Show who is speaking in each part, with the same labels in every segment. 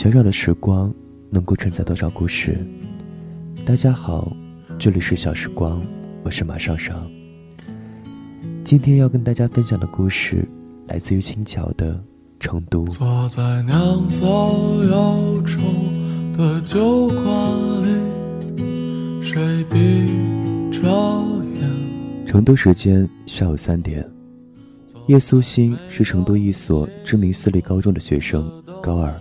Speaker 1: 小小的时光能够承载多少故事？大家好，这里是小时光，我是马上上。今天要跟大家分享的故事来自于青桥的成都。
Speaker 2: 坐在酿造忧愁的酒馆里，谁闭着眼？
Speaker 1: 成都时间下午三点，叶苏欣是成都一所知名私立高中的学生，高二。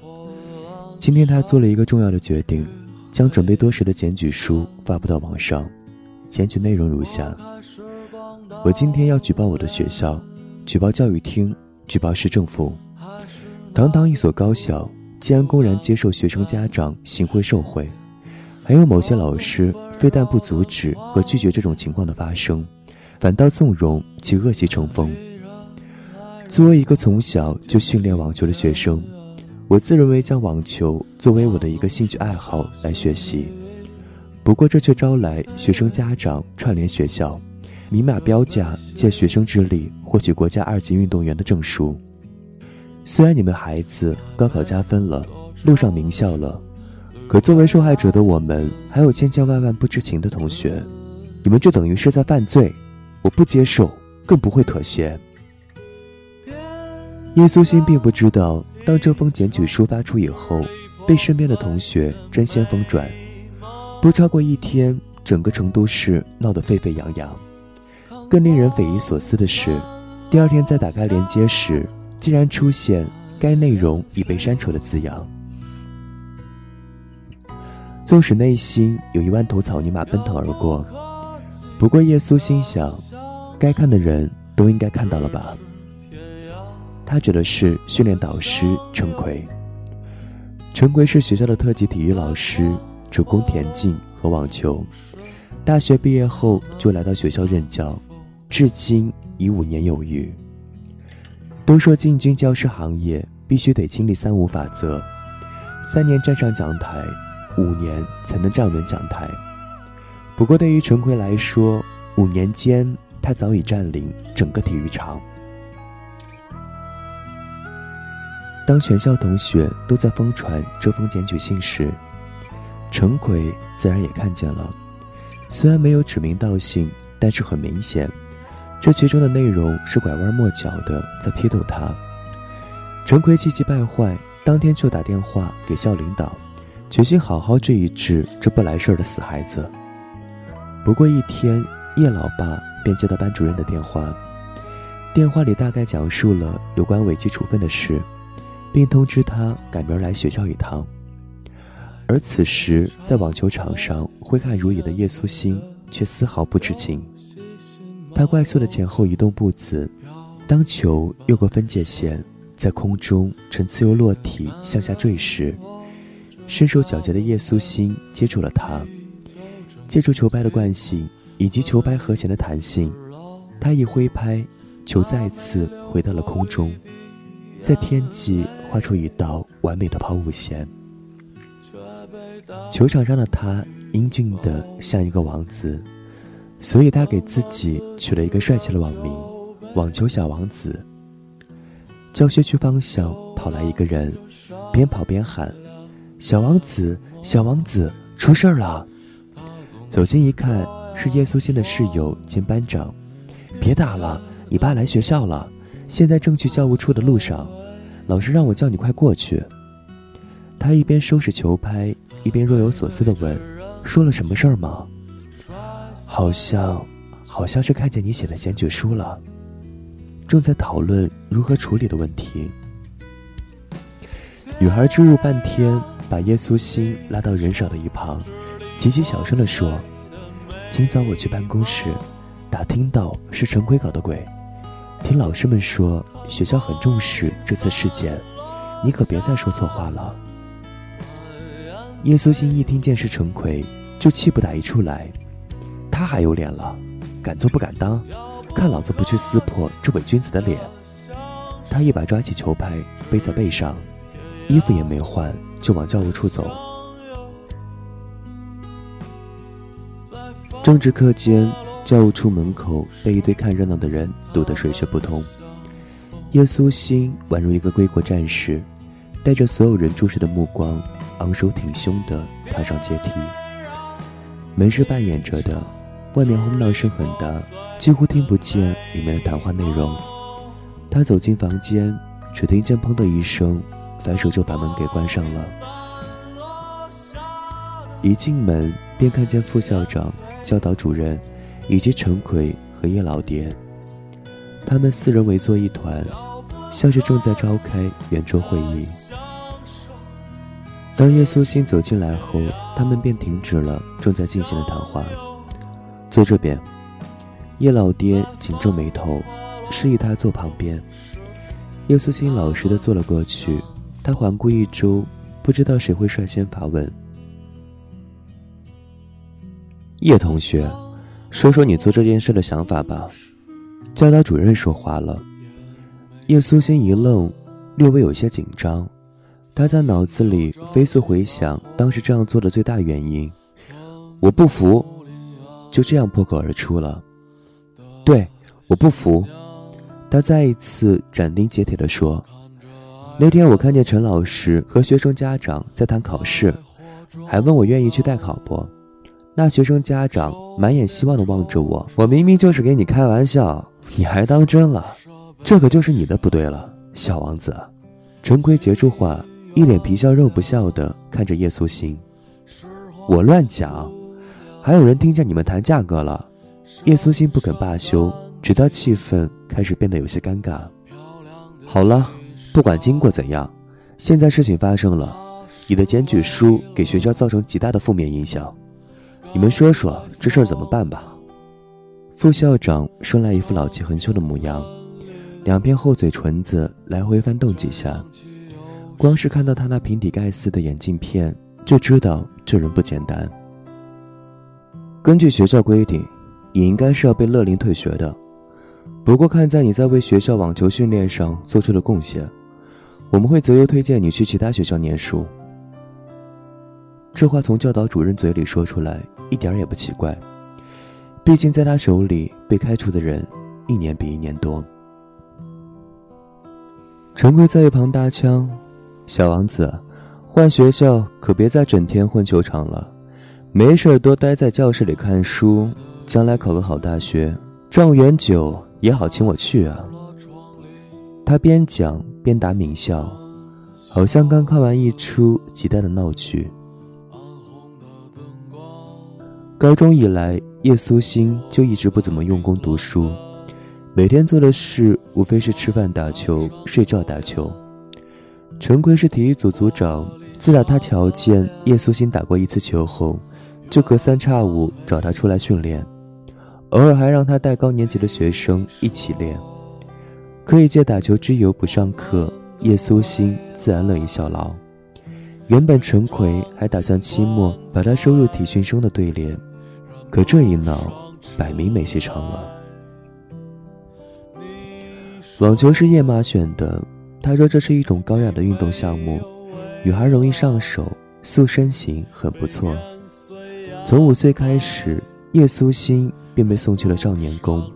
Speaker 1: 今天他做了一个重要的决定，将准备多时的检举书发布到网上。检举内容如下：我今天要举报我的学校，举报教育厅，举报市政府。堂堂一所高校，竟然公然接受学生家长行贿受贿，还有某些老师非但不阻止和拒绝这种情况的发生，反倒纵容其恶习成风。作为一个从小就训练网球的学生。我自认为将网球作为我的一个兴趣爱好来学习，不过这却招来学生家长串联学校，明码标价借学生之力获取国家二级运动员的证书。虽然你们孩子高考加分了，路上名校了，可作为受害者的我们，还有千千万万不知情的同学，你们就等于是在犯罪，我不接受，更不会妥协。叶苏心并不知道。当这封检举书发出以后，被身边的同学争先疯转，不超过一天，整个成都市闹得沸沸扬扬。更令人匪夷所思的是，第二天在打开链接时，竟然出现“该内容已被删除”的字样。纵使内心有一万头草泥马奔腾而过，不过叶苏心想，该看的人都应该看到了吧。他指的是训练导师陈奎。陈奎是学校的特级体育老师，主攻田径和网球。大学毕业后就来到学校任教，至今已五年有余。都说进军教师行业必须得经历三无法则：三年站上讲台，五年才能站稳讲台。不过对于陈奎来说，五年间他早已占领整个体育场。当全校同学都在疯传这封检举信时，陈奎自然也看见了。虽然没有指名道姓，但是很明显，这其中的内容是拐弯抹角的在批斗他。陈奎气急败坏，当天就打电话给校领导，决心好好治一治这不来事儿的死孩子。不过一天，叶老爸便接到班主任的电话，电话里大概讲述了有关违纪处分的事。并通知他赶明儿来学校一趟。而此时，在网球场上挥汗如雨的叶苏欣却丝毫不知情。他快速的前后移动步子，当球越过分界线，在空中呈自由落体向下坠时，身手矫捷的叶苏欣接住了它。借助球拍的惯性以及球拍和弦的弹性，他一挥拍，球再次回到了空中。在天际画出一道完美的抛物线。球场上的他英俊的像一个王子，所以他给自己取了一个帅气的网名“网球小王子”。教学区方向跑来一个人，边跑边喊：“小王子，小王子，出事儿了！”走近一看，是叶苏欣的室友兼班长。别打了，你爸来学校了。现在正去教务处的路上，老师让我叫你快过去。他一边收拾球拍，一边若有所思地问：“说了什么事儿吗？”“好像，好像是看见你写的检举书了，正在讨论如何处理的问题。”女孩支吾半天，把叶苏欣拉到人少的一旁，极其小声地说：“今早我去办公室，打听到是陈奎搞的鬼。”听老师们说，学校很重视这次事件，你可别再说错话了。叶苏欣一听见是陈奎，就气不打一处来。他还有脸了，敢做不敢当，看老子不去撕破这伪君子的脸！他一把抓起球拍，背在背上，衣服也没换，就往教务处走。政治课间。教务处门口被一堆看热闹的人堵得水泄不通。叶苏欣宛如一个归国战士，带着所有人注视的目光，昂首挺胸地踏上阶梯。门是半掩着的，外面哄闹声很大，几乎听不见里面的谈话内容。他走进房间，只听见“砰”的一声，反手就把门给关上了。一进门便看见副校长、教导主任，以及陈奎和叶老爹。他们四人围坐一团，像是正在召开圆桌会议。当叶苏欣走进来后，他们便停止了正在进行的谈话。坐这边，叶老爹紧皱眉头，示意他坐旁边。叶苏欣老实的坐了过去。他环顾一周，不知道谁会率先发问。叶同学，说说你做这件事的想法吧。教导主任说话了，叶苏欣一愣，略微有些紧张。他在脑子里飞速回想当时这样做的最大原因。我不服，就这样破口而出了。对，我不服。他再一次斩钉截铁地说：“那天我看见陈老师和学生家长在谈考试，还问我愿意去代考不？那学生家长满眼希望地望着我，我明明就是给你开玩笑。”你还当真了？这可就是你的不对了，小王子。陈奎结住话，一脸皮笑肉不笑的看着叶苏心。我乱讲，还有人听见你们谈价格了。叶苏心不肯罢休，直到气氛开始变得有些尴尬。好了，不管经过怎样，现在事情发生了，你的检举书给学校造成极大的负面影响，你们说说这事儿怎么办吧。副校长生来一副老气横秋的模样，两片厚嘴唇子来回翻动几下，光是看到他那平底盖似的眼镜片，就知道这人不简单。根据学校规定，你应该是要被勒令退学的。不过看在你在为学校网球训练上做出了贡献，我们会择优推荐你去其他学校念书。这话从教导主任嘴里说出来，一点也不奇怪。毕竟，在他手里被开除的人一年比一年多。陈贵在一旁搭腔：“小王子，换学校可别再整天混球场了，没事多待在教室里看书，将来考个好大学，状元酒也好请我去啊。”他边讲边打抿笑，好像刚看完一出极大的闹剧。高中以来。叶苏欣就一直不怎么用功读书，每天做的事无非是吃饭、打球、睡觉、打球。陈奎是体育组组长，自打他瞧见叶苏欣打过一次球后，就隔三差五找他出来训练，偶尔还让他带高年级的学生一起练。可以借打球之由不上课，叶苏欣自然乐意效劳。原本陈奎还打算期末把他收入体训生的队列。可这一闹，摆明没戏唱了。网球是叶妈选的，她说这是一种高雅的运动项目，女孩容易上手，塑身形很不错。从五岁开始，叶苏欣便被送去了少年宫，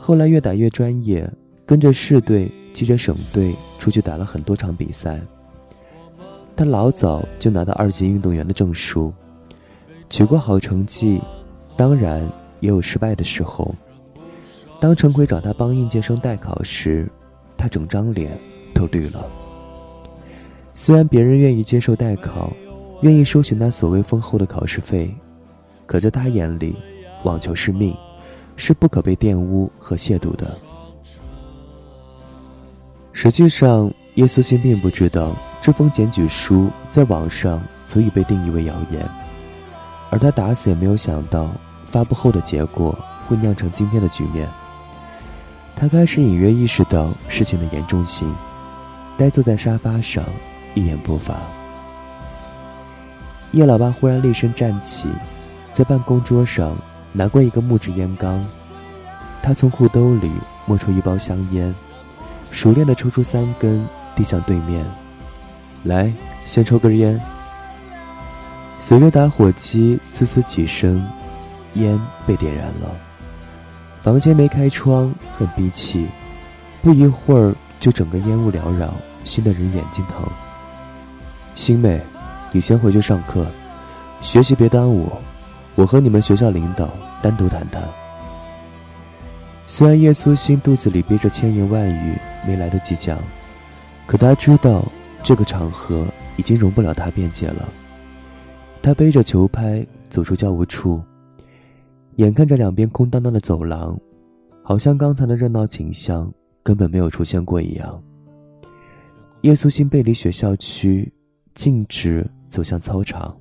Speaker 1: 后来越打越专业，跟着市队、接着省队出去打了很多场比赛。她老早就拿到二级运动员的证书。取过好成绩，当然也有失败的时候。当陈奎找他帮应届生代考时，他整张脸都绿了。虽然别人愿意接受代考，愿意收取那所谓丰厚的考试费，可在他眼里，网球是命，是不可被玷污和亵渎的。实际上，叶苏欣并不知道这封检举书在网上足以被定义为谣言。而他打死也没有想到，发布后的结果会酿成今天的局面。他开始隐约意识到事情的严重性，呆坐在沙发上，一言不发。叶老爸忽然厉声站起，在办公桌上拿过一个木质烟缸，他从裤兜里摸出一包香烟，熟练地抽出三根，递向对面：“来，先抽根烟。”随着打火机呲呲几声，烟被点燃了。房间没开窗，很闭气，不一会儿就整个烟雾缭绕，熏得人眼睛疼。星妹，你先回去上课，学习别耽误，我和你们学校领导单独谈谈。虽然叶苏欣肚子里憋着千言万语，没来得及讲，可他知道这个场合已经容不了他辩解了。他背着球拍走出教务处，眼看着两边空荡荡的走廊，好像刚才的热闹景象根本没有出现过一样。叶苏欣背离学校区，径直走向操场。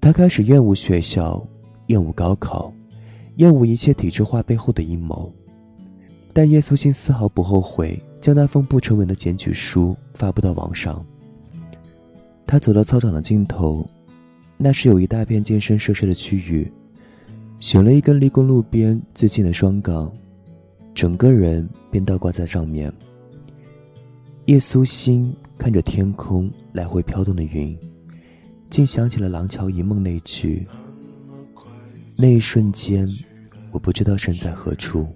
Speaker 1: 他开始厌恶学校，厌恶高考，厌恶一切体制化背后的阴谋。但叶苏欣丝毫不后悔将那封不成文的检举书发布到网上。他走到操场的尽头，那是有一大片健身设施的区域，选了一根离公路边最近的双杠，整个人便倒挂在上面。叶苏欣看着天空来回飘动的云，竟想起了《廊桥遗梦》那句：“那一瞬间，我不知道身在何处。”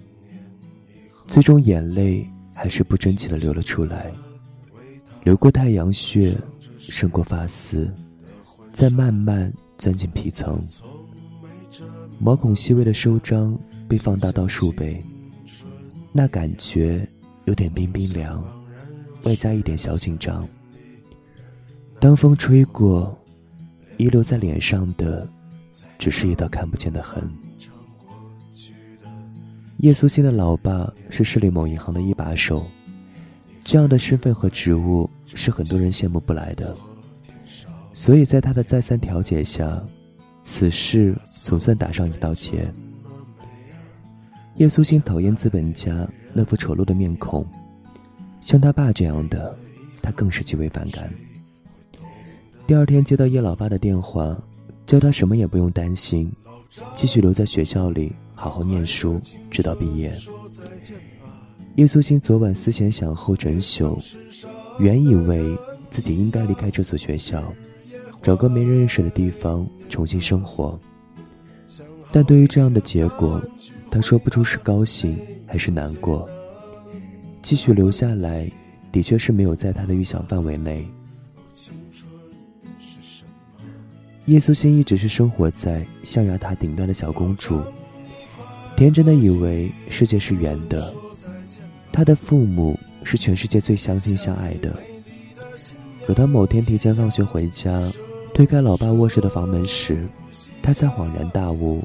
Speaker 1: 最终，眼泪还是不争气的流了出来，流过太阳穴，渗过发丝，再慢慢钻进皮层。毛孔细微的收张被放大到数倍，那感觉有点冰冰凉。外加一点小紧张。当风吹过，遗留在脸上的，只是一道看不见的痕。叶苏欣的老爸是市里某银行的一把手，这样的身份和职务是很多人羡慕不来的。所以在他的再三调解下，此事总算打上一道结。叶苏欣讨厌资本家那副丑陋的面孔。像他爸这样的，他更是极为反感。第二天接到叶老爸的电话，叫他什么也不用担心，继续留在学校里好好念书，直到毕业。叶苏欣昨晚思前想后整宿，原以为自己应该离开这所学校，找个没人认识的地方重新生活。但对于这样的结果，他说不出是高兴还是难过。继续留下来，的确是没有在他的预想范围内。叶苏欣一直是生活在象牙塔顶端的小公主，天真的以为世界是圆的。他的父母是全世界最相亲相爱的。可当某天提前放学回家，推开老爸卧室的房门时，他才恍然大悟，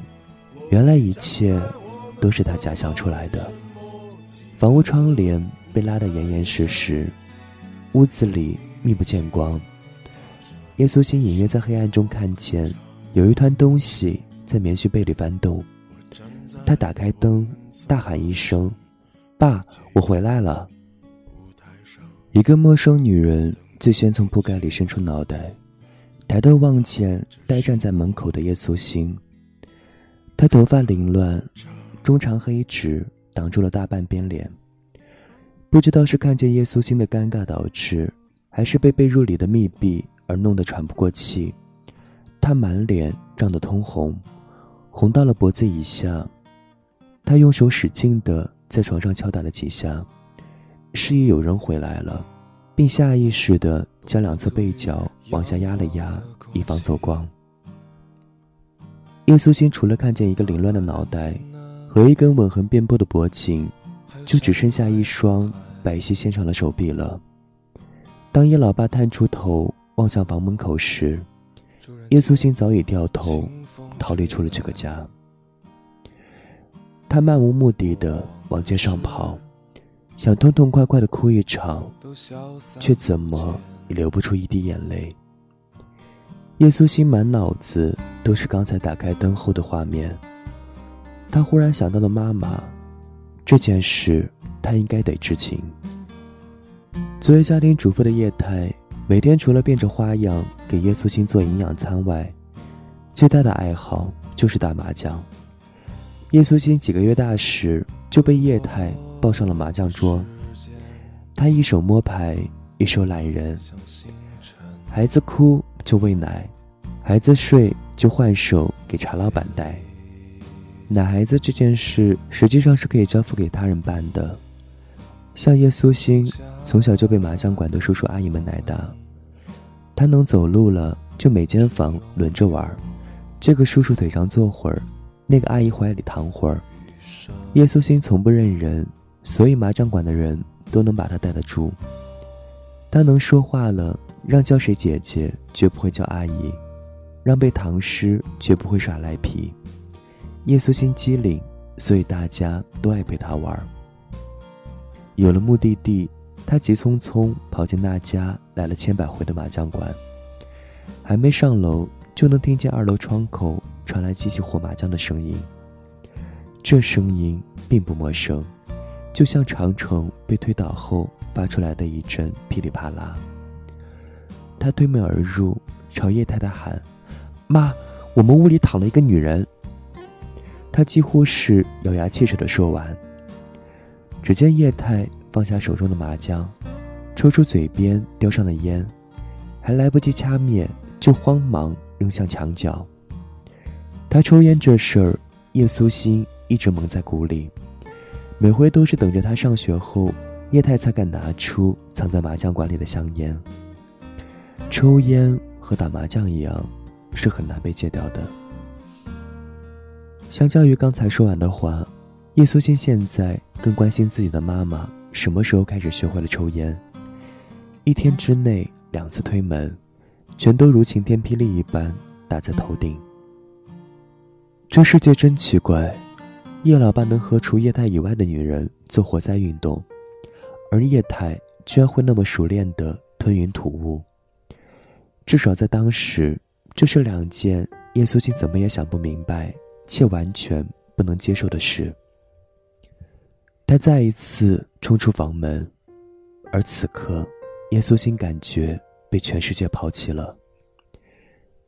Speaker 1: 原来一切都是他假想出来的。房屋窗帘被拉得严严实实，屋子里密不见光。耶稣心隐约在黑暗中看见有一团东西在棉絮被里翻动。他打开灯，大喊一声：“爸，我回来了！”一个陌生女人最先从铺盖里伸出脑袋，抬头望见呆站在门口的叶苏欣。她头发凌乱，中长黑直。挡住了大半边脸。不知道是看见叶苏欣的尴尬导致，还是被被褥里的密闭而弄得喘不过气，他满脸涨得通红，红到了脖子以下。他用手使劲的在床上敲打了几下，示意有人回来了，并下意识地将两侧背角往下压了压，以防走光。叶苏欣除了看见一个凌乱的脑袋。和一根吻痕遍布的脖颈，就只剩下一双白皙纤长的手臂了。当叶老爸探出头望向房门口时，叶苏欣早已掉头逃离出了这个家。他漫无目的的往街上跑，想痛痛快快的哭一场，却怎么也流不出一滴眼泪。叶苏欣满脑子都是刚才打开灯后的画面。他忽然想到了妈妈，这件事他应该得知情。作为家庭主妇的叶太，每天除了变着花样给叶苏欣做营养餐外，最大的爱好就是打麻将。叶苏欣几个月大时就被叶太抱上了麻将桌，他一手摸牌，一手揽人。孩子哭就喂奶，孩子睡就换手给茶老板带。奶孩子这件事实际上是可以交付给他人办的，像叶苏欣从小就被麻将馆的叔叔阿姨们奶大，他能走路了，就每间房轮着玩。这个叔叔腿上坐会儿，那个阿姨怀里躺会儿。叶苏欣从不认人，所以麻将馆的人都能把他带得住。他能说话了，让叫谁姐姐，绝不会叫阿姨；让背唐诗，绝不会耍赖皮。叶苏欣机灵，所以大家都爱陪他玩。有了目的地，他急匆匆跑进那家来了千百回的麻将馆，还没上楼，就能听见二楼窗口传来机器活麻将的声音。这声音并不陌生，就像长城被推倒后发出来的一阵噼里啪啦。他推门而入，朝叶太太喊：“妈，我们屋里躺了一个女人。”他几乎是咬牙切齿的说完。只见叶太放下手中的麻将，抽出嘴边叼上的烟，还来不及掐灭，就慌忙扔向墙角。他抽烟这事儿，叶苏心。一直蒙在鼓里，每回都是等着他上学后，叶太才敢拿出藏在麻将馆里的香烟。抽烟和打麻将一样，是很难被戒掉的。相较于刚才说完的话，叶苏欣现在更关心自己的妈妈什么时候开始学会了抽烟。一天之内两次推门，全都如晴天霹雳一般打在头顶。这世界真奇怪。叶老爸能和除叶太以外的女人做活塞运动，而叶太居然会那么熟练的吞云吐雾。至少在当时，这是两件叶苏欣怎么也想不明白且完全不能接受的事。他再一次冲出房门，而此刻，叶苏欣感觉被全世界抛弃了。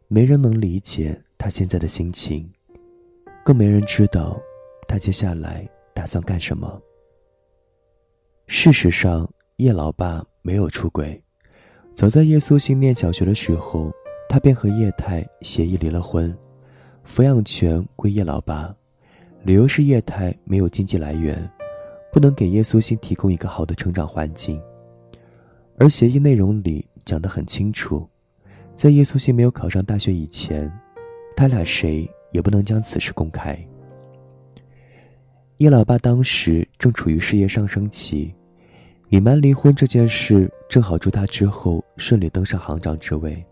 Speaker 1: 没人能理解他现在的心情，更没人知道。他接下来打算干什么？事实上，叶老爸没有出轨。早在叶苏欣念小学的时候，他便和叶太协议离了婚，抚养权归叶老爸，理由是叶太没有经济来源，不能给叶苏欣提供一个好的成长环境。而协议内容里讲得很清楚，在叶苏欣没有考上大学以前，他俩谁也不能将此事公开。叶老爸当时正处于事业上升期，隐瞒离婚这件事正好助他之后顺利登上行长之位。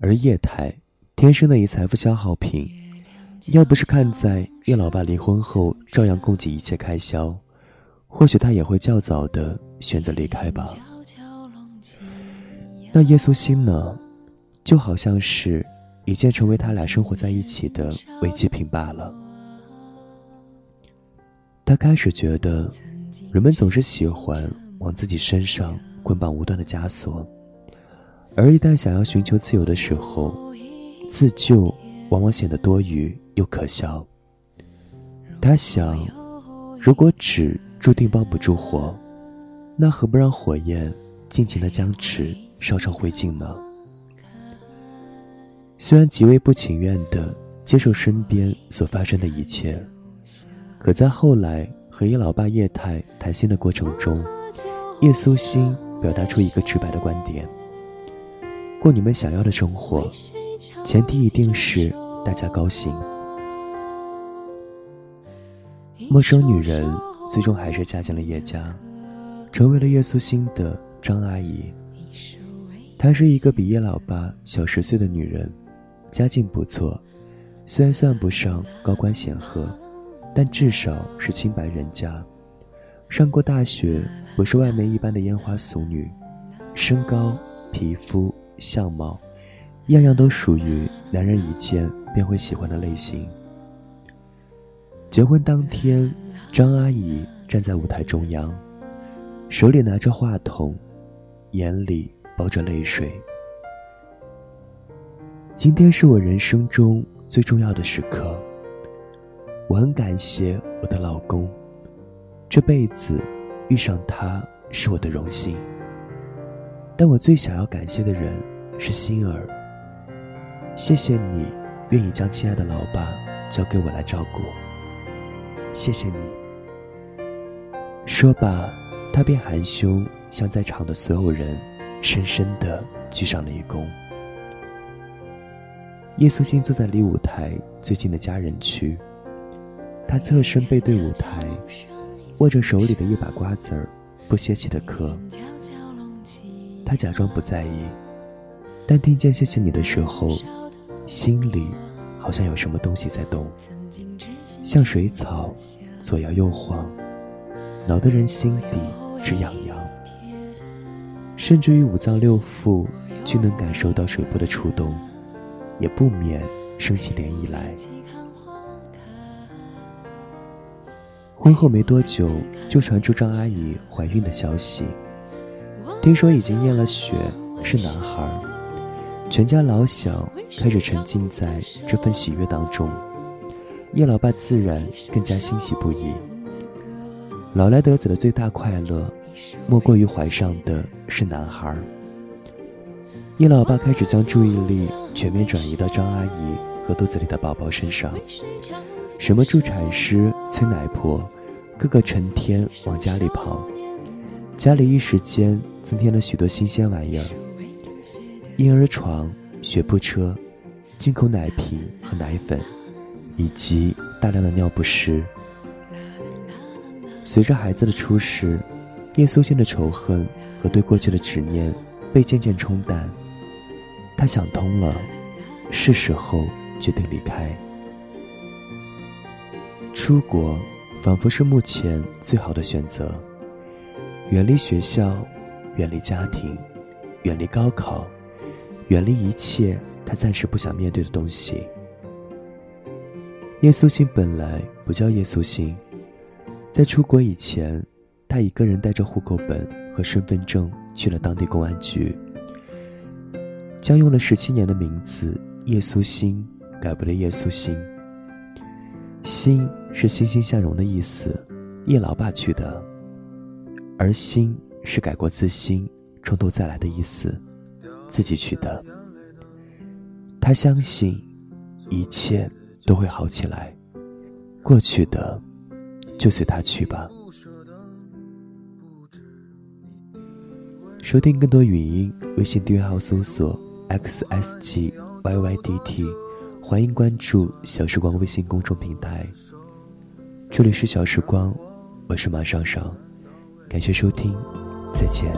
Speaker 1: 而叶太天生的一财富消耗品，要不是看在叶老爸离婚后照样供给一切开销，或许他也会较早的选择离开吧。那叶苏心呢，就好像是已经成为他俩生活在一起的违纪品罢了。他开始觉得，人们总是喜欢往自己身上捆绑无端的枷锁，而一旦想要寻求自由的时候，自救往往显得多余又可笑。他想，如果纸注定包不住火，那何不让火焰尽情的将纸烧成灰烬呢？虽然极为不情愿的接受身边所发生的一切。可在后来和叶老爸叶太谈心的过程中，叶苏欣表达出一个直白的观点：过你们想要的生活，前提一定是大家高兴。陌生女人最终还是嫁进了叶家，成为了叶苏欣的张阿姨。她是一个比叶老爸小十岁的女人，家境不错，虽然算不上高官显赫。但至少是清白人家，上过大学，不是外面一般的烟花俗女，身高、皮肤、相貌，样样都属于男人一见便会喜欢的类型。结婚当天，张阿姨站在舞台中央，手里拿着话筒，眼里包着泪水。今天是我人生中最重要的时刻。我很感谢我的老公，这辈子遇上他是我的荣幸。但我最想要感谢的人是心儿。谢谢你愿意将亲爱的老爸交给我来照顾。谢谢你。说罢，他便含胸向在场的所有人深深的鞠上了一躬。叶素心坐在离舞台最近的家人区，他侧身背对舞台，握着手里的一把瓜子儿，不歇气的嗑。他假装不在意，但听见“谢谢你”的时候，心里好像有什么东西在动，像水草左摇右晃，挠得人心底直痒痒。甚至于五脏六腑均能感受到水波的触动，也不免升起涟漪来。婚后没多久，就传出张阿姨怀孕的消息。听说已经验了血，是男孩。全家老小开始沉浸在这份喜悦当中，叶老爸自然更加欣喜不已。老来得子的最大快乐，莫过于怀上的是男孩。叶老爸开始将注意力全面转移到张阿姨和肚子里的宝宝身上，什么助产师、催奶婆，个个成天往家里跑。家里一时间增添了许多新鲜玩意儿：婴儿床、学步车、进口奶瓶和奶粉，以及大量的尿不湿。随着孩子的出世，叶苏心的仇恨和对过去的执念被渐渐冲淡。他想通了，是时候决定离开。出国，仿佛是目前最好的选择。远离学校，远离家庭，远离高考，远离一切他暂时不想面对的东西。叶素心本来不叫叶素心，在出国以前，他一个人带着户口本和身份证去了当地公安局，将用了十七年的名字叶素心改为了叶素心。心是欣欣向荣的意思，叶老爸取的。而心是改过自新、从头再来的意思，自己取的。他相信一切都会好起来，过去的就随他去吧。收听更多语音，微信订阅号搜索 xsgyydt，欢迎关注小时光微信公众平台。这里是小时光，我是马上上。感谢收听，再见。